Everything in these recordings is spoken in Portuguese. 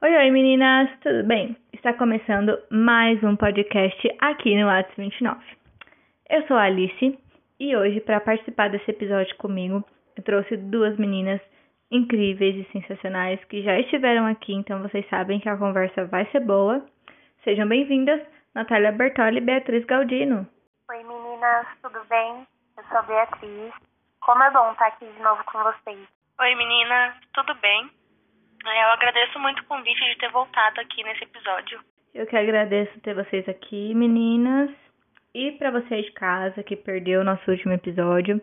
Oi, oi meninas, tudo bem? Está começando mais um podcast aqui no Atos 29. Eu sou a Alice e hoje, para participar desse episódio comigo, eu trouxe duas meninas incríveis e sensacionais que já estiveram aqui, então vocês sabem que a conversa vai ser boa. Sejam bem-vindas, Natália Bertoli e Beatriz Galdino. Oi meninas, tudo bem? Eu sou a Beatriz. Como é bom estar aqui de novo com vocês. Oi meninas, tudo bem? É, eu agradeço muito o convite de ter voltado aqui nesse episódio. Eu que agradeço ter vocês aqui, meninas. E para você de casa que perdeu o nosso último episódio,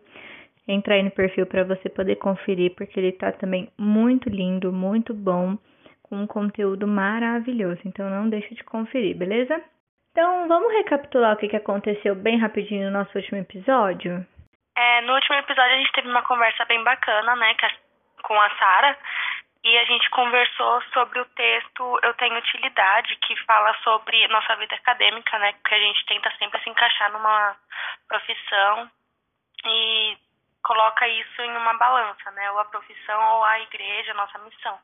entra aí no perfil para você poder conferir, porque ele tá também muito lindo, muito bom, com um conteúdo maravilhoso. Então não deixa de conferir, beleza? Então vamos recapitular o que, que aconteceu bem rapidinho no nosso último episódio? É, no último episódio a gente teve uma conversa bem bacana, né, com a Sara e a gente conversou sobre o texto Eu Tenho Utilidade, que fala sobre nossa vida acadêmica, né? Que a gente tenta sempre se encaixar numa profissão e coloca isso em uma balança, né? Ou a profissão ou a igreja, nossa missão.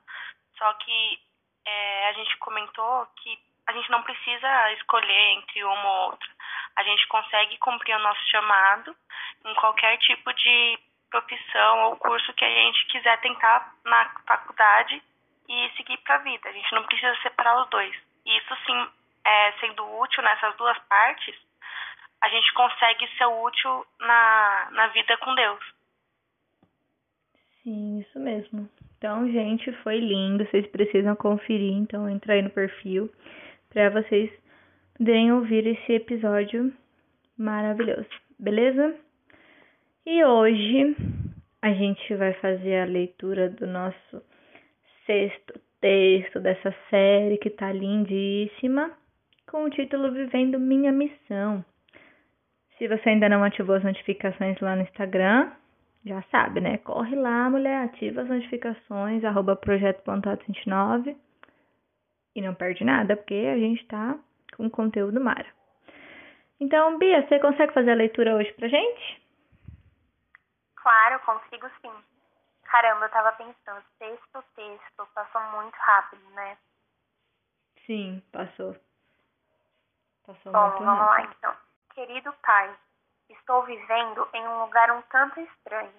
Só que é, a gente comentou que a gente não precisa escolher entre uma ou outra. A gente consegue cumprir o nosso chamado em qualquer tipo de profissão ou curso que a gente quiser tentar na faculdade e seguir para a vida. A gente não precisa separar os dois. E isso sim, é, sendo útil nessas duas partes, a gente consegue ser útil na, na vida com Deus. Sim, isso mesmo. Então, gente, foi lindo. Vocês precisam conferir. Então, entra aí no perfil para vocês poderem ouvir esse episódio maravilhoso. Beleza? E hoje a gente vai fazer a leitura do nosso sexto texto dessa série que tá lindíssima, com o título Vivendo Minha Missão. Se você ainda não ativou as notificações lá no Instagram, já sabe, né? Corre lá, mulher, ativa as notificações, arroba projeto.29 e não perde nada, porque a gente tá com conteúdo mara. Então, Bia, você consegue fazer a leitura hoje pra gente? Claro, consigo sim. Caramba, eu tava pensando, texto, texto, passou muito rápido, né? Sim, passou. Passou Bom, muito vamos rápido. lá então. Querido pai, estou vivendo em um lugar um tanto estranho.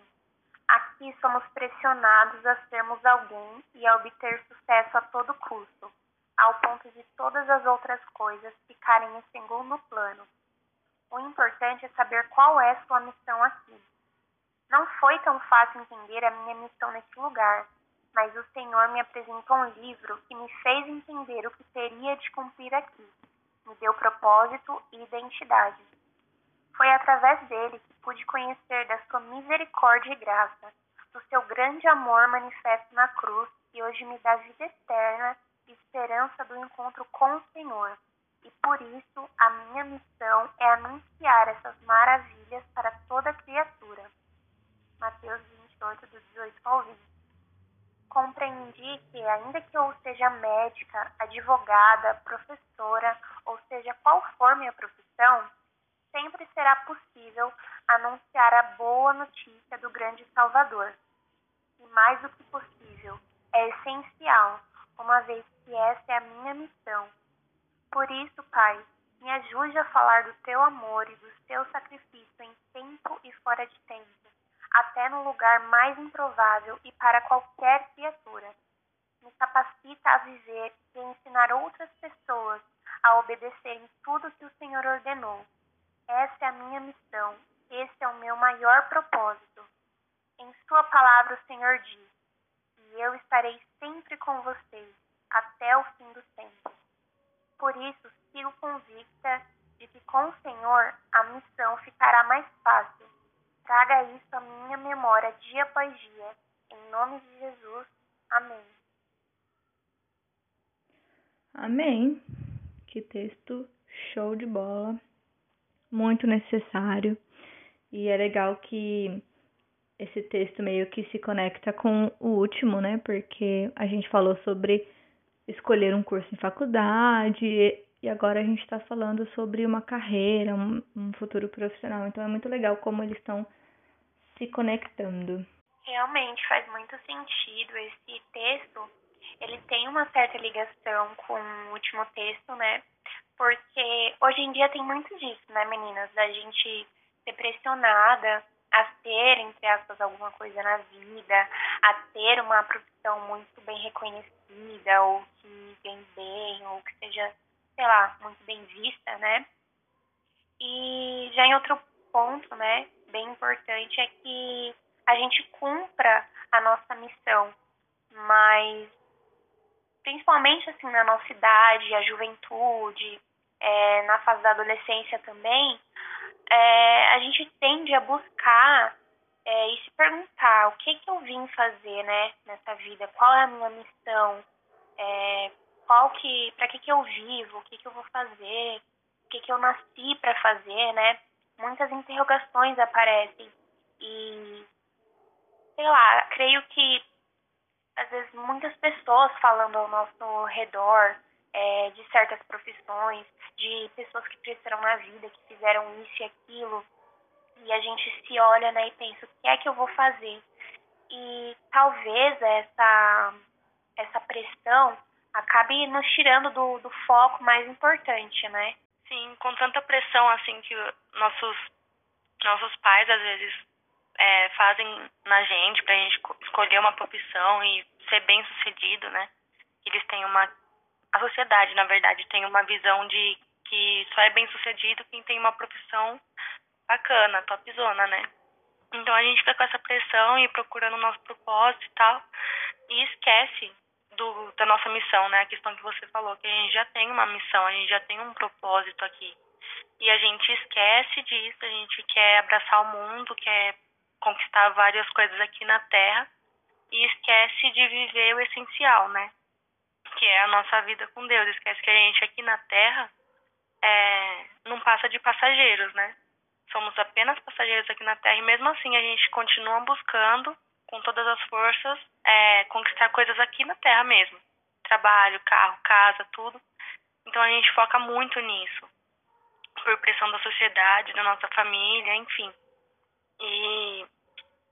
Aqui somos pressionados a sermos alguém e a obter sucesso a todo custo, ao ponto de todas as outras coisas ficarem em segundo plano. O importante é saber qual é sua missão aqui não foi tão fácil entender a minha missão nesse lugar, mas o Senhor me apresentou um livro que me fez entender o que teria de cumprir aqui. Me deu propósito e identidade. Foi através dele que pude conhecer da sua misericórdia e graça, do seu grande amor manifesto na cruz, que hoje me dá vida eterna e esperança do encontro com o Senhor. E por isso a minha missão é anunciar essas maravilhas para toda criatura. Mateus 28, do 18 ao 20. Compreendi que, ainda que eu seja médica, advogada, professora, ou seja, qual for minha profissão, sempre será possível anunciar a boa notícia do grande Salvador. E mais do que possível, é essencial, uma vez que essa é a minha missão. Por isso, Pai, me ajude a falar do teu amor e do teu sacrifício em tempo e fora de tempo até no lugar mais improvável e para qualquer criatura. Me capacita a viver e a ensinar outras pessoas a obedecerem tudo que o Senhor ordenou. Essa é a minha missão, esse é o meu maior propósito. Em Sua palavra, o Senhor diz: E eu estarei sempre com vocês, até o fim do tempo. Por isso, sigo convicta de que com o Senhor a missão ficará mais fácil Traga isso à minha memória dia após dia. Em nome de Jesus. Amém. Amém. Que texto show de bola. Muito necessário. E é legal que esse texto meio que se conecta com o último, né? Porque a gente falou sobre escolher um curso em faculdade e agora a gente está falando sobre uma carreira, um, futuro profissional. Então é muito legal como eles estão se conectando. Realmente faz muito sentido esse texto. ele tem uma certa ligação com o último texto, né? Porque hoje em dia tem muito disso, né, meninas? Da gente ser pressionada a ter, entre aspas, alguma coisa na vida, a ter uma profissão muito bem reconhecida, ou que ganhe bem, ou que seja, sei lá, muito bem vista, né? E já em outro ponto, né, bem importante é que a gente cumpra a nossa missão, mas principalmente assim na nossa idade, a juventude, é, na fase da adolescência também, é, a gente tende a buscar é, e se perguntar o que que eu vim fazer, né, nessa vida, qual é a minha missão, é, qual que, para que que eu vivo, o que que eu vou fazer, o que que eu nasci para fazer, né? Muitas interrogações aparecem e sei lá, creio que às vezes muitas pessoas falando ao nosso redor é, de certas profissões, de pessoas que cresceram na vida, que fizeram isso e aquilo, e a gente se olha né, e pensa, o que é que eu vou fazer? E talvez essa, essa pressão acabe nos tirando do, do foco mais importante, né? Sim, com tanta pressão assim que nossos, nossos pais às vezes é, fazem na gente pra gente escolher uma profissão e ser bem sucedido, né? Eles têm uma. A sociedade, na verdade, tem uma visão de que só é bem sucedido quem tem uma profissão bacana, topzona, né? Então a gente fica com essa pressão e procurando o nosso propósito e tal, e esquece do, da nossa missão, né? A questão que você falou, que a gente já tem uma missão, a gente já tem um propósito aqui. E a gente esquece disso, a gente quer abraçar o mundo, quer conquistar várias coisas aqui na Terra e esquece de viver o essencial, né? Que é a nossa vida com Deus. Esquece que a gente aqui na Terra é, não passa de passageiros, né? Somos apenas passageiros aqui na Terra e mesmo assim a gente continua buscando com todas as forças é, conquistar coisas aqui na Terra mesmo. Trabalho, carro, casa, tudo. Então a gente foca muito nisso. Por pressão da sociedade, da nossa família, enfim. E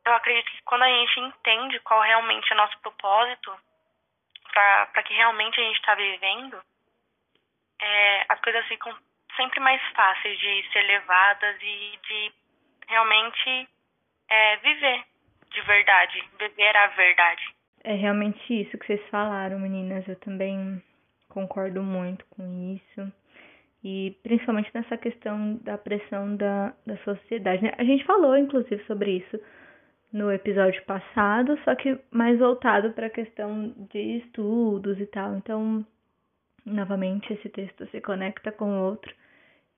eu acredito que quando a gente entende qual realmente é nosso propósito, para que realmente a gente está vivendo, é, as coisas ficam sempre mais fáceis de ser levadas e de realmente é, viver de verdade, viver a verdade. É realmente isso que vocês falaram, meninas. Eu também concordo muito com isso. E principalmente nessa questão da pressão da, da sociedade. Né? A gente falou, inclusive, sobre isso no episódio passado, só que mais voltado para a questão de estudos e tal. Então, novamente, esse texto se conecta com o outro.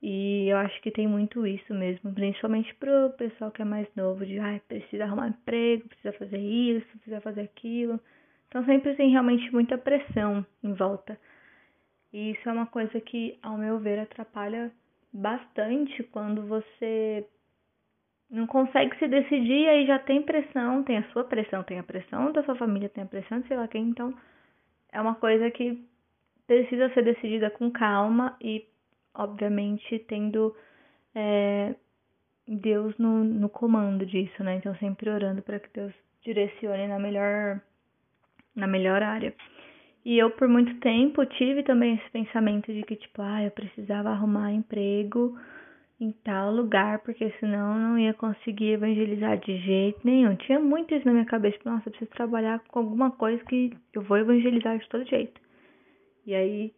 E eu acho que tem muito isso mesmo, principalmente pro pessoal que é mais novo, de ah, precisa arrumar emprego, precisa fazer isso, precisa fazer aquilo. Então sempre tem realmente muita pressão em volta. E isso é uma coisa que, ao meu ver, atrapalha bastante quando você não consegue se decidir, aí já tem pressão, tem a sua pressão, tem a pressão da sua família, tem a pressão de sei lá quem, então é uma coisa que precisa ser decidida com calma e, obviamente, tendo é, Deus no, no comando disso, né? Então sempre orando para que Deus direcione na melhor na melhor área. E eu por muito tempo tive também esse pensamento de que tipo, ah, eu precisava arrumar emprego em tal lugar, porque senão não ia conseguir evangelizar de jeito nenhum. Tinha muito isso na minha cabeça, tipo, nossa, eu preciso trabalhar com alguma coisa que eu vou evangelizar de todo jeito. E aí,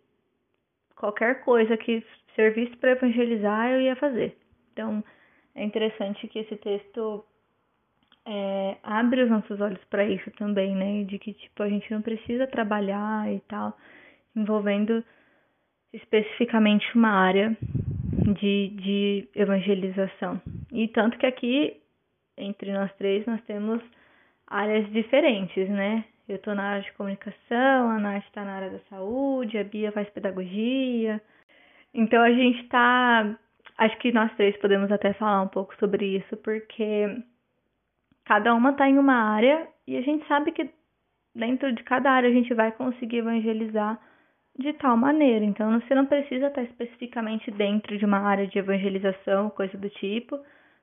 qualquer coisa que servisse para evangelizar, eu ia fazer. Então, é interessante que esse texto é, abre os nossos olhos para isso também, né? De que, tipo, a gente não precisa trabalhar e tal, envolvendo especificamente uma área de, de evangelização. E tanto que aqui, entre nós três, nós temos áreas diferentes, né? Eu estou na área de comunicação, a Nath está na área da saúde, a Bia faz pedagogia. Então a gente está. Acho que nós três podemos até falar um pouco sobre isso, porque cada uma está em uma área e a gente sabe que dentro de cada área a gente vai conseguir evangelizar de tal maneira. Então, você não precisa estar especificamente dentro de uma área de evangelização, coisa do tipo,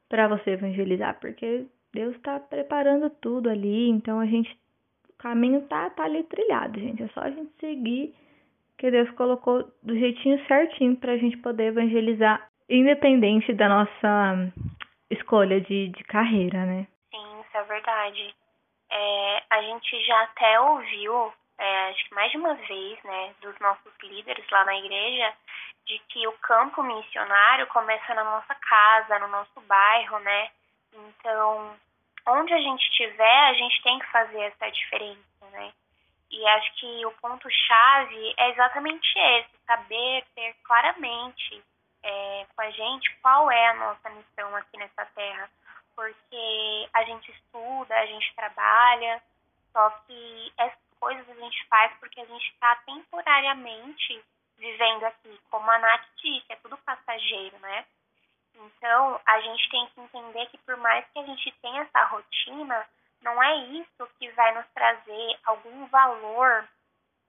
para você evangelizar, porque Deus está preparando tudo ali. Então, a gente, caminho tá, tá ali trilhado, gente. É só a gente seguir que Deus colocou do jeitinho certinho para a gente poder evangelizar, independente da nossa escolha de, de carreira, né? Sim, isso é verdade. É, a gente já até ouviu, é, acho que mais de uma vez, né, dos nossos líderes lá na igreja, de que o campo missionário começa na nossa casa, no nosso bairro, né? Então, onde a gente estiver, a gente tem que fazer essa diferença, né? E acho que o ponto-chave é exatamente esse, saber ter claramente é, com a gente qual é a nossa missão aqui nessa terra. Porque a gente estuda, a gente trabalha, só que essas coisas a gente faz porque a gente está temporariamente vivendo aqui. Como a Nath disse, é tudo passageiro, né? Então, a gente tem que entender que por mais que a gente tenha essa rotina, não é isso que vai nos trazer algum valor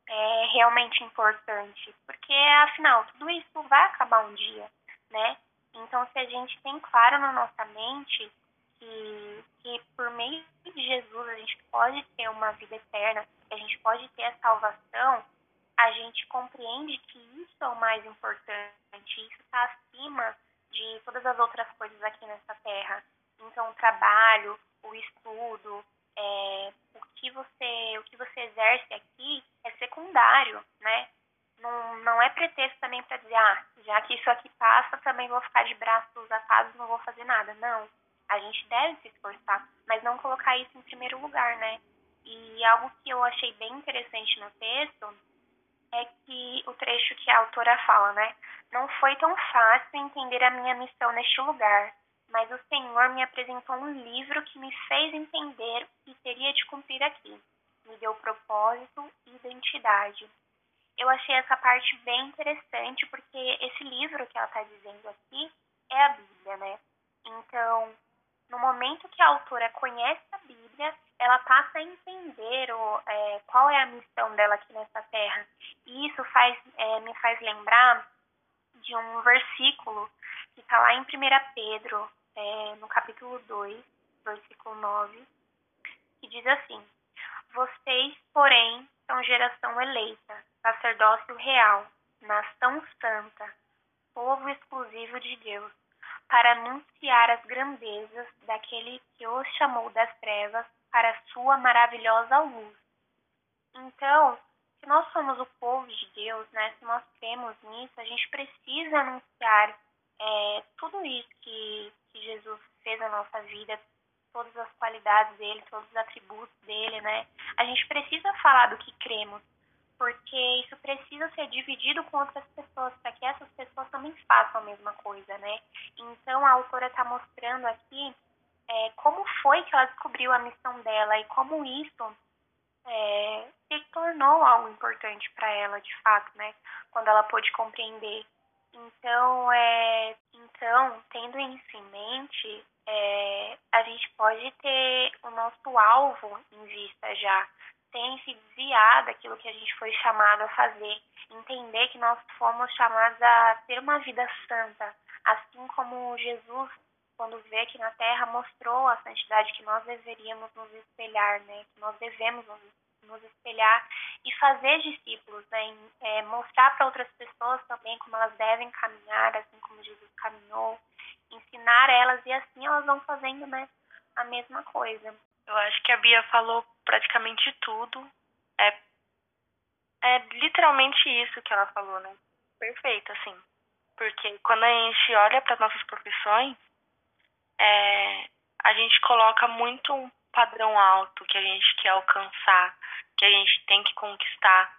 é, realmente importante, porque afinal tudo isso vai acabar um dia, né? Então, se a gente tem claro na nossa mente que, que por meio de Jesus a gente pode ter uma vida eterna, que a gente pode ter a salvação, a gente compreende que isso é o mais importante, isso está acima de todas as outras coisas aqui nessa terra. Então, o trabalho, o estudo, é, o que você o que você exerce aqui é secundário, né? Não, não é pretexto também para dizer, ah, já que isso aqui passa, também vou ficar de braços atados, não vou fazer nada. Não, a gente deve se esforçar, mas não colocar isso em primeiro lugar, né? E algo que eu achei bem interessante no texto é que o trecho que a autora fala, né? Não foi tão fácil entender a minha missão neste lugar mas o Senhor me apresentou um livro que me fez entender que teria de cumprir aqui. Me deu propósito e identidade. Eu achei essa parte bem interessante porque esse livro que ela está dizendo aqui é a Bíblia, né? Então, no momento que a autora conhece a Bíblia, ela passa a entender o, é, qual é a missão dela aqui nessa terra. E isso faz, é, me faz lembrar de um versículo que está lá em 1 Pedro, é, no capítulo 2, versículo 9, que diz assim: Vocês, porém, são geração eleita, sacerdócio real, nação santa, povo exclusivo de Deus, para anunciar as grandezas daquele que os chamou das trevas para a sua maravilhosa luz. Então, se nós somos o povo de Deus, né, se nós cremos nisso, a gente precisa anunciar é, tudo isso que, que Jesus fez na nossa vida, todas as qualidades dele, todos os atributos dele, né? A gente precisa falar do que cremos, porque isso precisa ser dividido com outras pessoas, para que essas pessoas também façam a mesma coisa, né? Então a autora está mostrando aqui é, como foi que ela descobriu a missão dela e como isso é, se tornou algo importante para ela, de fato, né? Quando ela pôde compreender então, é, então tendo isso em mente, é, a gente pode ter o nosso alvo em vista já, sem se desviar daquilo que a gente foi chamado a fazer, entender que nós fomos chamados a ter uma vida santa, assim como Jesus, quando veio aqui na Terra, mostrou a santidade que nós deveríamos nos espelhar, né? Que nós devemos nos nos espelhar e fazer discípulos, né? É, mostrar para outras pessoas também como elas devem caminhar, assim como Jesus caminhou, ensinar elas e assim elas vão fazendo, né, a mesma coisa. Eu acho que a Bia falou praticamente tudo. É, é literalmente isso que ela falou, né? Perfeito, assim. Porque quando a gente olha para nossas profissões, é, a gente coloca muito um padrão alto que a gente quer alcançar que a gente tem que conquistar.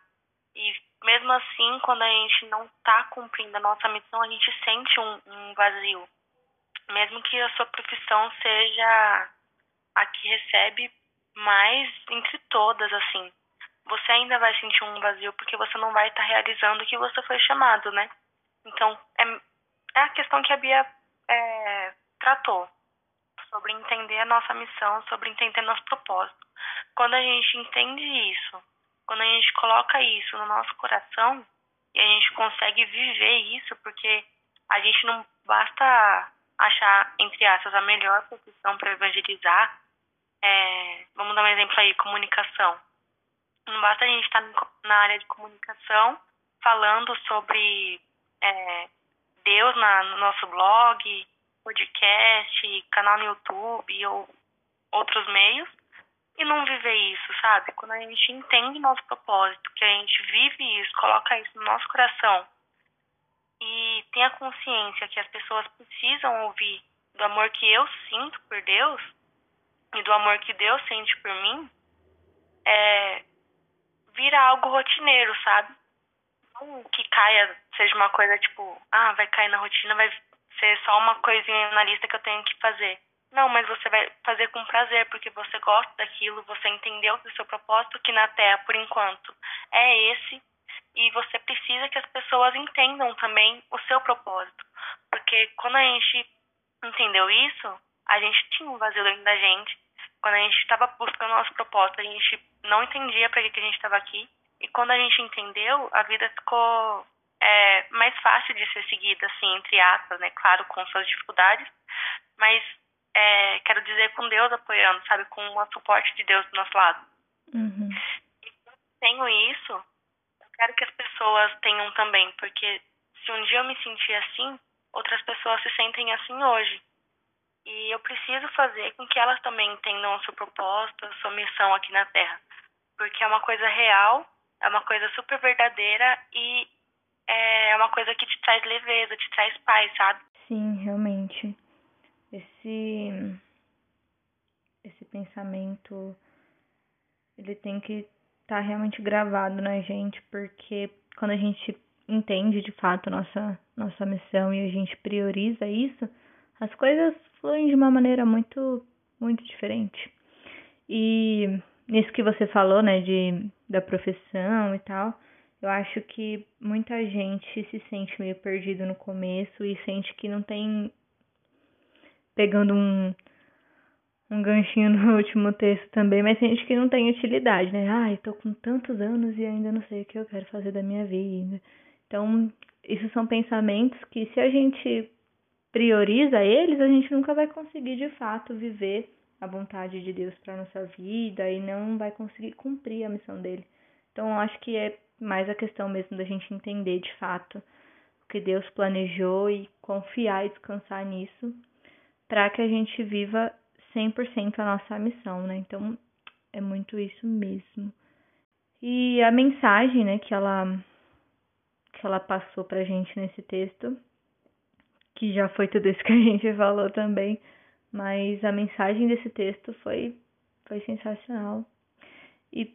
E mesmo assim, quando a gente não está cumprindo a nossa missão, a gente sente um, um vazio. Mesmo que a sua profissão seja a que recebe mais entre todas, assim. Você ainda vai sentir um vazio porque você não vai estar tá realizando o que você foi chamado, né? Então, é, é a questão que a Bia é, tratou sobre entender a nossa missão, sobre entender nosso propósito. Quando a gente entende isso, quando a gente coloca isso no nosso coração e a gente consegue viver isso, porque a gente não basta achar, entre aspas, a melhor profissão para evangelizar. É, vamos dar um exemplo aí, comunicação. Não basta a gente estar na área de comunicação falando sobre é, Deus na, no nosso blog, podcast, canal no YouTube ou outros meios e não viver isso, sabe? Quando a gente entende nosso propósito, que a gente vive isso, coloca isso no nosso coração e tem a consciência que as pessoas precisam ouvir do amor que eu sinto por Deus e do amor que Deus sente por mim, é, vira algo rotineiro, sabe? Não que caia, seja uma coisa tipo, ah, vai cair na rotina, vai ser só uma coisinha na lista que eu tenho que fazer. Não, mas você vai fazer com prazer, porque você gosta daquilo, você entendeu do seu propósito, que na Terra, por enquanto, é esse, e você precisa que as pessoas entendam também o seu propósito. Porque quando a gente entendeu isso, a gente tinha um vazio dentro da gente. Quando a gente estava buscando o nosso propósito, a gente não entendia para que, que a gente estava aqui. E quando a gente entendeu, a vida ficou é, mais fácil de ser seguida, assim, entre aspas, né? Claro, com suas dificuldades. Mas é, quero dizer com Deus apoiando, sabe? Com o suporte de Deus do nosso lado. Uhum. E tenho isso, eu quero que as pessoas tenham também, porque se um dia eu me sentir assim, outras pessoas se sentem assim hoje. E eu preciso fazer com que elas também entendam o seu propósito, a sua missão aqui na Terra. Porque é uma coisa real, é uma coisa super verdadeira e é uma coisa que te traz leveza, te traz paz, sabe? Sim, realmente esse esse pensamento ele tem que estar tá realmente gravado na gente, porque quando a gente entende de fato nossa nossa missão e a gente prioriza isso, as coisas fluem de uma maneira muito muito diferente. E nisso que você falou, né, de da profissão e tal, eu acho que muita gente se sente meio perdido no começo e sente que não tem pegando um, um ganchinho no último texto também, mas tem gente que não tem utilidade, né? Ai, tô com tantos anos e ainda não sei o que eu quero fazer da minha vida. Então, isso são pensamentos que se a gente prioriza eles, a gente nunca vai conseguir de fato viver a vontade de Deus para nossa vida e não vai conseguir cumprir a missão dele. Então, acho que é mais a questão mesmo da gente entender de fato o que Deus planejou e confiar e descansar nisso para que a gente viva 100% a nossa missão, né? Então, é muito isso mesmo. E a mensagem, né, que ela que ela passou pra gente nesse texto, que já foi tudo isso que a gente falou também, mas a mensagem desse texto foi foi sensacional. E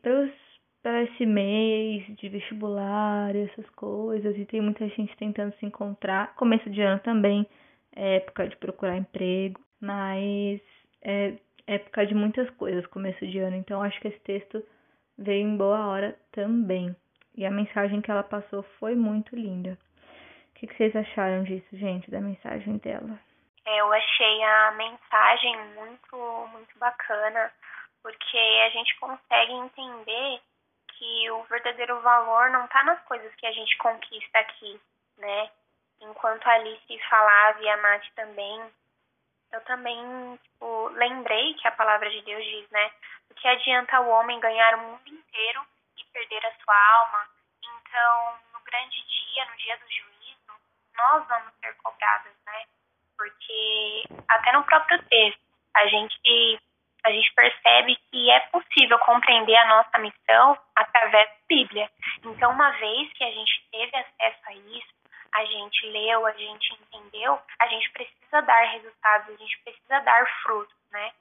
para esse mês de vestibular e essas coisas, e tem muita gente tentando se encontrar, começo de ano também, é época de procurar emprego, mas é época de muitas coisas, começo de ano. Então acho que esse texto veio em boa hora também. E a mensagem que ela passou foi muito linda. O que, vocês acharam disso, gente, da mensagem dela? É, eu achei a mensagem muito, muito bacana, porque a gente consegue entender que o verdadeiro valor não está nas coisas que a gente conquista aqui, né? enquanto a Alice falava e a Nath também, eu também tipo, lembrei que a palavra de Deus diz, né? O que adianta o homem ganhar o mundo inteiro e perder a sua alma? Então, no grande dia, no dia do juízo, nós vamos ser cobrados, né? Porque até no próprio texto, a gente a gente percebe que é possível compreender a nossa missão através da Bíblia. Então, uma vez que a gente teve acesso a isso, a gente leu, a gente entendeu, a gente precisa dar resultados, a gente precisa dar frutos, né?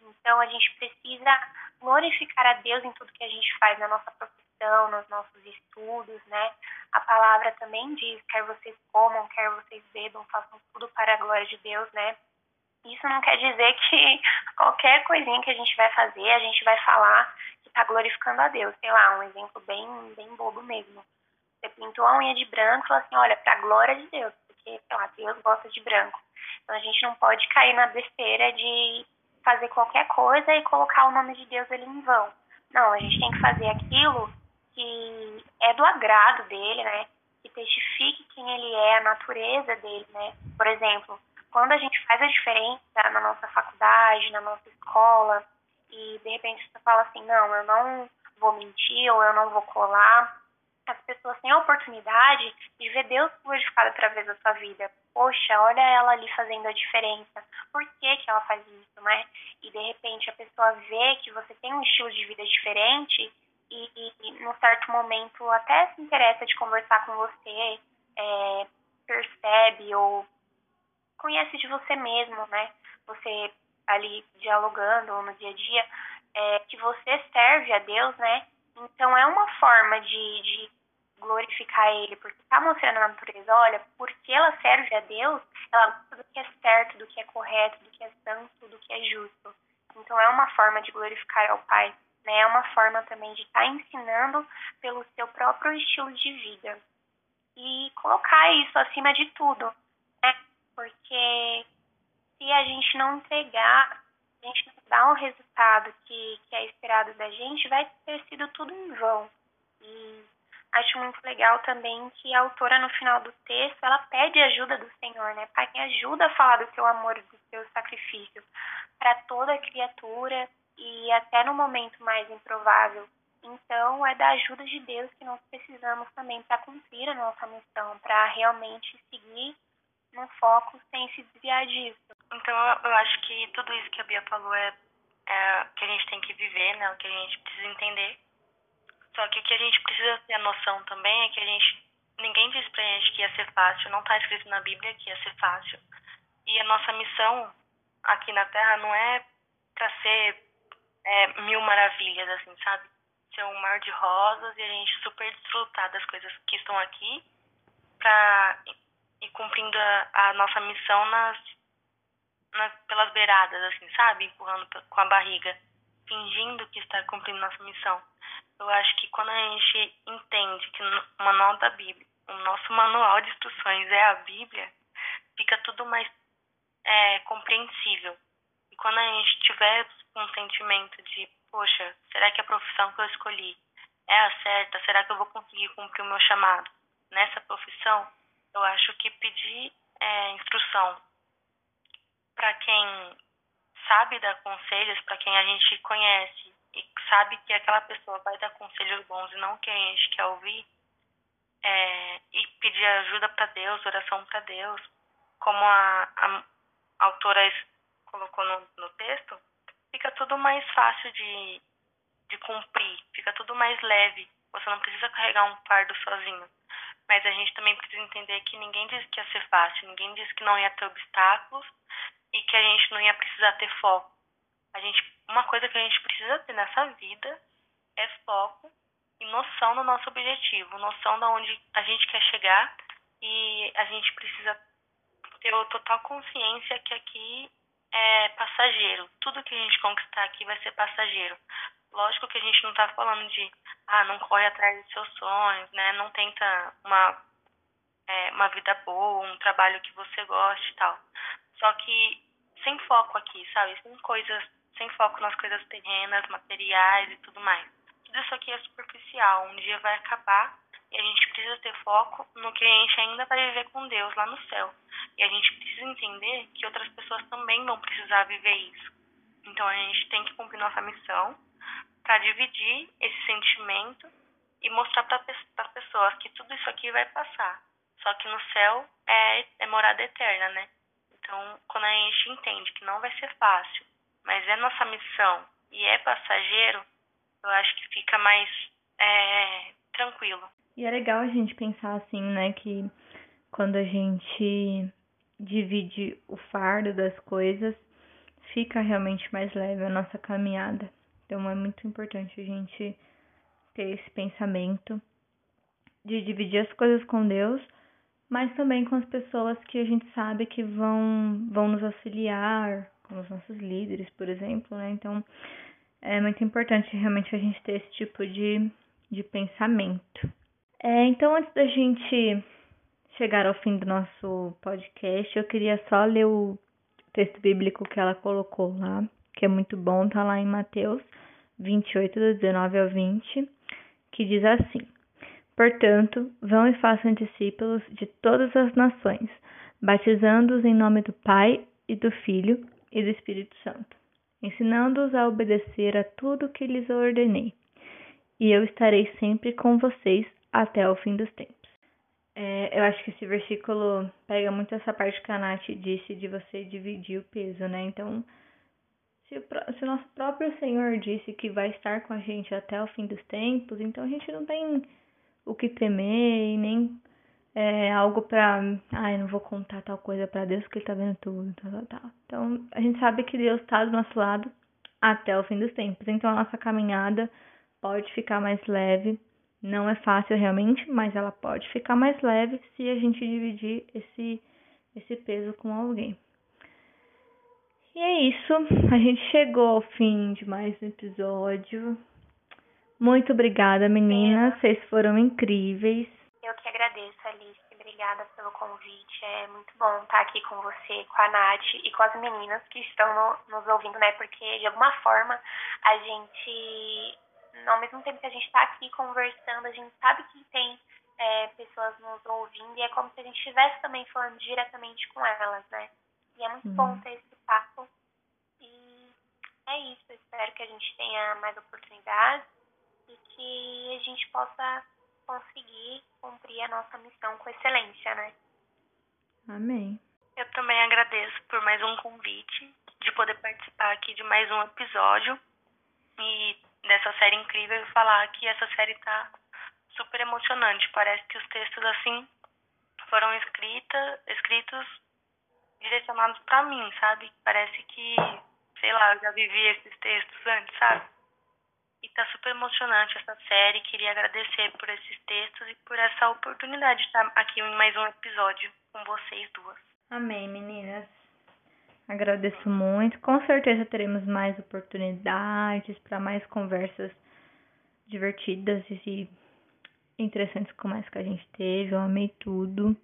Então a gente precisa glorificar a Deus em tudo que a gente faz, na nossa profissão, nos nossos estudos, né? A palavra também diz, quer vocês comam, quer vocês bebam, façam tudo para a glória de Deus, né? Isso não quer dizer que qualquer coisinha que a gente vai fazer, a gente vai falar que está glorificando a Deus. Sei lá, um exemplo bem, bem bobo mesmo. Você pintou a unha de branco e falou assim, olha, pra glória de Deus, porque, sei lá, Deus gosta de branco. Então a gente não pode cair na besteira de fazer qualquer coisa e colocar o nome de Deus ali em vão. Não, a gente tem que fazer aquilo que é do agrado dele, né? Que testifique quem ele é, a natureza dele, né? Por exemplo, quando a gente faz a diferença na nossa faculdade, na nossa escola, e de repente você fala assim, não, eu não vou mentir ou eu não vou colar. As pessoas têm a oportunidade de ver Deus glorificado através da sua vida. Poxa, olha ela ali fazendo a diferença. Por que, que ela faz isso, né? E de repente a pessoa vê que você tem um estilo de vida diferente e, e, num certo momento até se interessa de conversar com você, é, percebe ou conhece de você mesmo, né? Você ali dialogando no dia a dia, é, que você serve a Deus, né? Então é uma forma de, de glorificar Ele, porque está mostrando a natureza, olha, porque ela serve a Deus, ela gosta do que é certo, do que é correto, do que é santo, do que é justo. Então é uma forma de glorificar ao Pai, né? É uma forma também de estar tá ensinando pelo seu próprio estilo de vida. E colocar isso acima de tudo? Porque se a gente não entregar, a gente não dá um resultado que, que é esperado da gente, vai ter sido tudo em vão. E acho muito legal também que a autora, no final do texto, ela pede ajuda do Senhor, né? Pai, me ajuda a falar do teu amor, do teu sacrifício para toda criatura e até no momento mais improvável. Então, é da ajuda de Deus que nós precisamos também para cumprir a nossa missão, para realmente seguir no foco sem se desviar disso. Então eu acho que tudo isso que a Bia falou é, é que a gente tem que viver, né? O que a gente precisa entender. Só que o que a gente precisa ter a noção também é que a gente ninguém disse pra gente que ia ser fácil, não tá escrito na Bíblia que ia ser fácil. E a nossa missão aqui na Terra não é para ser é, mil maravilhas, assim, sabe? Ser um mar de rosas e a gente super desfrutar das coisas que estão aqui pra ir cumprindo a, a nossa missão nas, nas, pelas beiradas, assim, sabe? Empurrando com a barriga, fingindo que está cumprindo nossa missão. Eu acho que quando a gente entende que o manual da Bíblia, o nosso manual de instruções é a Bíblia, fica tudo mais é, compreensível. E quando a gente tiver um sentimento de, poxa, será que a profissão que eu escolhi é a certa? Será que eu vou conseguir cumprir o meu chamado nessa profissão? Eu acho que pedir é, instrução para quem sabe dar conselhos, para quem a gente conhece e sabe que aquela pessoa vai dar conselhos bons e não que a gente quer ouvir, é, e pedir ajuda para Deus, oração para Deus, como a, a, autora colocou no, no texto, fica tudo mais fácil de, de cumprir, fica tudo mais leve. Você não precisa carregar um fardo sozinho. Mas a gente também precisa entender que ninguém disse que ia ser fácil, ninguém disse que não ia ter obstáculos e que a gente não ia precisar ter foco. A gente, uma coisa que a gente precisa ter nessa vida é foco e noção do nosso objetivo, noção de onde a gente quer chegar e a gente precisa ter total consciência que aqui é passageiro. Tudo que a gente conquistar aqui vai ser passageiro. Lógico que a gente não está falando de, ah, não corre atrás dos seus sonhos, né? Não tenta uma, é, uma vida boa, um trabalho que você goste e tal. Só que sem foco aqui, sabe? Sem coisas, sem foco nas coisas terrenas, materiais e tudo mais. Tudo isso aqui é superficial. Um dia vai acabar e a gente precisa ter foco no que a gente ainda vai viver com Deus lá no céu. E a gente precisa entender que outras pessoas também vão precisar viver isso. Então a gente tem que cumprir nossa missão para dividir esse sentimento e mostrar para as pessoas que tudo isso aqui vai passar. Só que no céu é, é morada eterna, né? Então, quando a gente entende que não vai ser fácil, mas é nossa missão e é passageiro, eu acho que fica mais é, tranquilo. E é legal a gente pensar assim, né, que quando a gente divide o fardo das coisas, fica realmente mais leve a nossa caminhada. Então é muito importante a gente ter esse pensamento de dividir as coisas com Deus, mas também com as pessoas que a gente sabe que vão, vão nos auxiliar, como os nossos líderes, por exemplo, né? Então é muito importante realmente a gente ter esse tipo de, de pensamento. É, então, antes da gente chegar ao fim do nosso podcast, eu queria só ler o texto bíblico que ela colocou lá, que é muito bom, tá lá em Mateus 28, do 19 ao 20, que diz assim: Portanto, vão e façam discípulos de todas as nações, batizando-os em nome do Pai e do Filho e do Espírito Santo, ensinando-os a obedecer a tudo que lhes ordenei. e eu estarei sempre com vocês até o fim dos tempos. É, eu acho que esse versículo pega muito essa parte que a Nath disse de você dividir o peso, né? Então, se se nosso próprio Senhor disse que vai estar com a gente até o fim dos tempos, então a gente não tem o que temer e nem é, algo pra. Ai, não vou contar tal coisa para Deus porque Ele tá vendo tudo, tal, tal, tal. Então, a gente sabe que Deus tá do nosso lado até o fim dos tempos. Então, a nossa caminhada pode ficar mais leve não é fácil realmente, mas ela pode ficar mais leve se a gente dividir esse, esse peso com alguém. E é isso, a gente chegou ao fim de mais um episódio. Muito obrigada, meninas, vocês foram incríveis. Eu que agradeço, Alice. Obrigada pelo convite. É muito bom estar aqui com você, com a Nath e com as meninas que estão no, nos ouvindo, né? Porque de alguma forma a gente ao mesmo tempo que a gente está aqui conversando, a gente sabe que tem é, pessoas nos ouvindo e é como se a gente estivesse também falando diretamente com elas, né? E é muito bom uhum. ter esse papo. E é isso. Eu espero que a gente tenha mais oportunidades e que a gente possa conseguir cumprir a nossa missão com excelência, né? Amém. Eu também agradeço por mais um convite, de poder participar aqui de mais um episódio. E dessa série incrível e falar que essa série tá super emocionante. Parece que os textos assim foram escrita, escritos direcionados para mim, sabe? Parece que, sei lá, eu já vivi esses textos antes, sabe? E tá super emocionante essa série. Queria agradecer por esses textos e por essa oportunidade de estar aqui em mais um episódio com vocês duas. Amém, meninas. Agradeço muito. Com certeza teremos mais oportunidades para mais conversas divertidas e interessantes como essa que a gente teve. Eu amei tudo.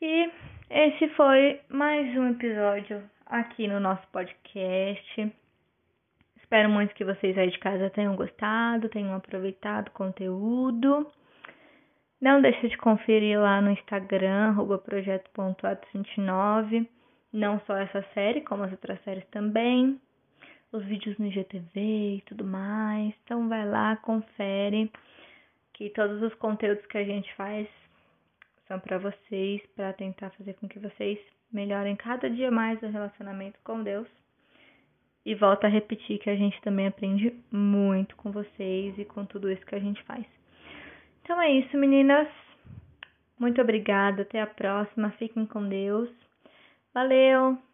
E esse foi mais um episódio aqui no nosso podcast. Espero muito que vocês aí de casa tenham gostado, tenham aproveitado o conteúdo. Não deixe de conferir lá no Instagram, projeto.atos29 não só essa série, como as outras séries também. Os vídeos no IGTV e tudo mais. Então vai lá, confere que todos os conteúdos que a gente faz são para vocês, para tentar fazer com que vocês melhorem cada dia mais o relacionamento com Deus. E volto a repetir que a gente também aprende muito com vocês e com tudo isso que a gente faz. Então é isso, meninas. Muito obrigada. Até a próxima. Fiquem com Deus. Valeu!